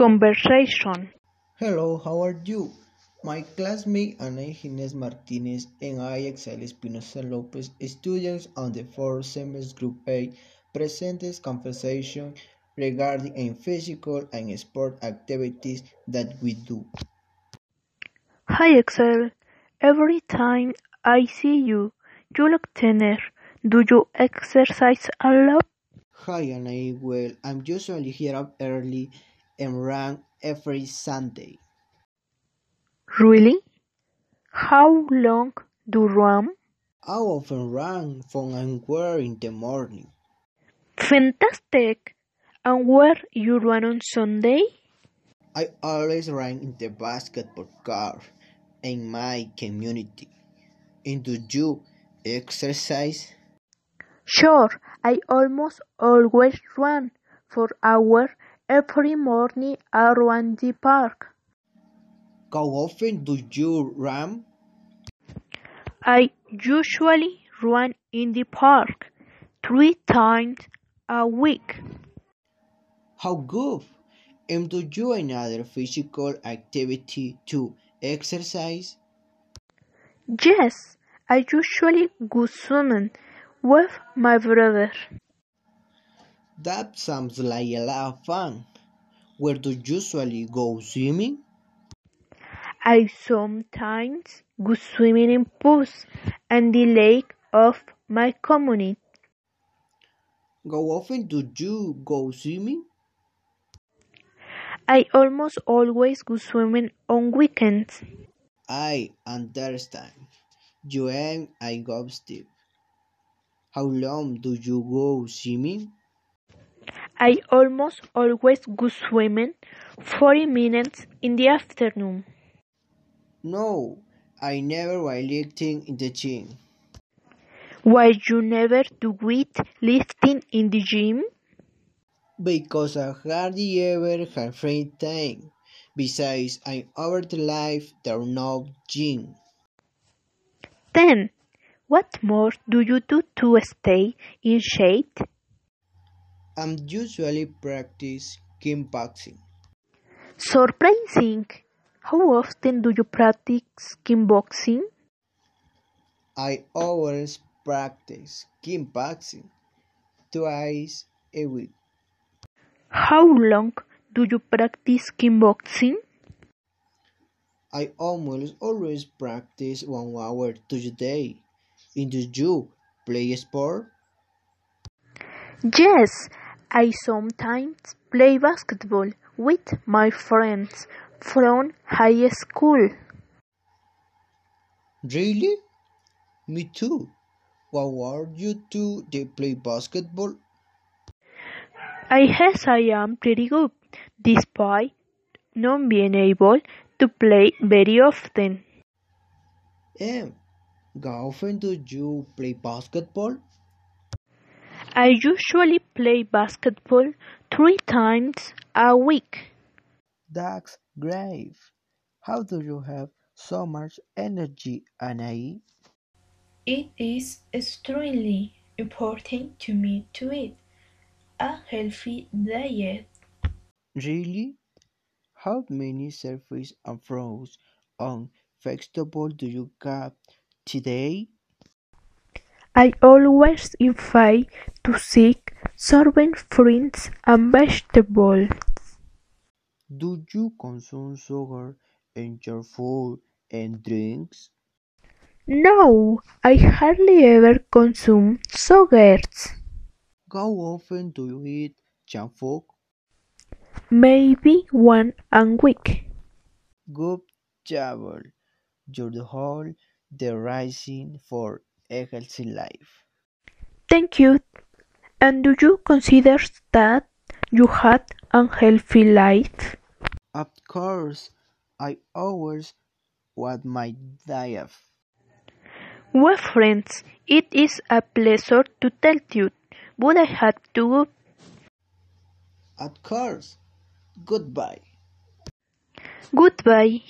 conversation. Hello, how are you? My classmate Ana Inés Martinez and I, Excel Espinosa Lopez, students on the fourth semester Group A, presents conversation regarding in physical and sport activities that we do. Hi Excel, every time I see you, you look thinner. Do you exercise a lot? Hi Ana, well, I'm usually here up early and run every Sunday. Really? How long do you run? I often run from anywhere in the morning. Fantastic! And where you run on Sunday? I always run in the basketball court in my community. And do you exercise? Sure, I almost always run for hours every morning around the park. How often do you run? I usually run in the park three times a week. How good! And do you another physical activity to exercise? Yes, I usually go swimming with my brother. That sounds like a lot of fun. Where do you usually go swimming? I sometimes go swimming in pools and the lake of my community. How often do you go swimming? I almost always go swimming on weekends. I understand. You and I go Steve. How long do you go swimming? I almost always go swimming 40 minutes in the afternoon. No, I never while lifting in the gym. Why you never do weight lifting in the gym? Because I hardly ever have free time. Besides, I'm over the life there no gym. Then, what more do you do to stay in shape? I'm usually practice kickboxing. Surprising! How often do you practice kickboxing? I always practice kickboxing twice a week. How long do you practice kickboxing? I almost always practice one hour to day. And do you play sport? Yes, I sometimes play basketball with my friends from high school. Really? Me too. What are you two they play basketball? I guess I am pretty good, despite not being able to play very often. And how often do you play basketball? I usually play basketball three times a week. That's great. How do you have so much energy, Anai? It is extremely important to me to eat a healthy diet. Really? How many servings and fruits and vegetables do you get today? I always invite to seek serving fruits and vegetables. Do you consume sugar in your food and drinks? No, I hardly ever consume sugars. How often do you eat junk food? Maybe one a week. Good job. You're the whole the rising for a healthy life. Thank you. And do you consider that you had a healthy life? Of course, I always want my diet. Well, friends, it is a pleasure to tell you, but I have to go. Of course. Goodbye. Goodbye.